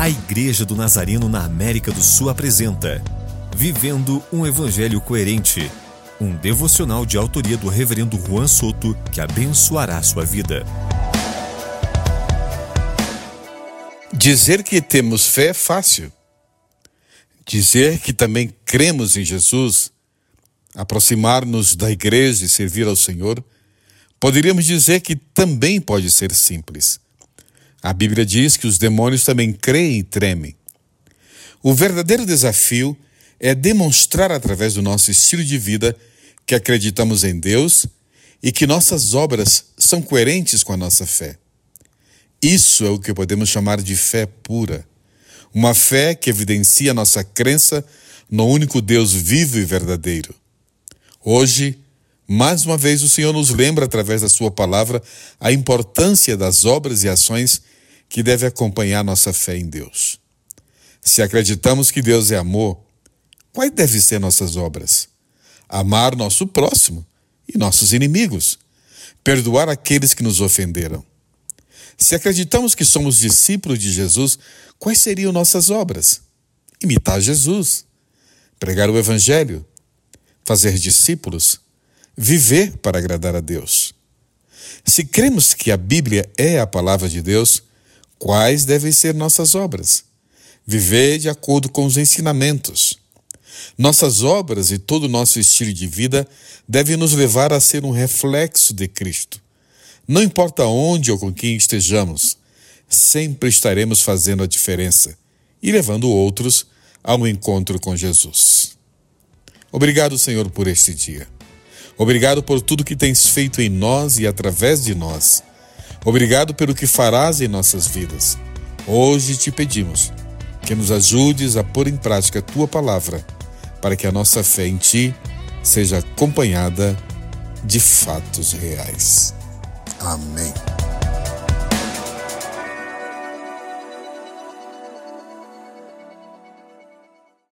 A Igreja do Nazareno na América do Sul apresenta Vivendo um Evangelho Coerente, um devocional de autoria do Reverendo Juan Soto que abençoará sua vida. Dizer que temos fé é fácil. Dizer que também cremos em Jesus, aproximar-nos da igreja e servir ao Senhor, poderíamos dizer que também pode ser simples. A Bíblia diz que os demônios também creem e tremem. O verdadeiro desafio é demonstrar através do nosso estilo de vida que acreditamos em Deus e que nossas obras são coerentes com a nossa fé. Isso é o que podemos chamar de fé pura. Uma fé que evidencia nossa crença no único Deus vivo e verdadeiro. Hoje, mais uma vez, o Senhor nos lembra, através da Sua palavra, a importância das obras e ações que devem acompanhar nossa fé em Deus. Se acreditamos que Deus é amor, quais devem ser nossas obras? Amar nosso próximo e nossos inimigos, perdoar aqueles que nos ofenderam. Se acreditamos que somos discípulos de Jesus, quais seriam nossas obras? Imitar Jesus, pregar o Evangelho, fazer discípulos, viver para agradar a Deus. Se cremos que a Bíblia é a palavra de Deus, quais devem ser nossas obras? Viver de acordo com os ensinamentos. Nossas obras e todo o nosso estilo de vida devem nos levar a ser um reflexo de Cristo. Não importa onde ou com quem estejamos, sempre estaremos fazendo a diferença e levando outros ao encontro com Jesus. Obrigado, Senhor, por este dia. Obrigado por tudo que tens feito em nós e através de nós. Obrigado pelo que farás em nossas vidas. Hoje te pedimos que nos ajudes a pôr em prática a tua palavra, para que a nossa fé em ti seja acompanhada de fatos reais. Amém.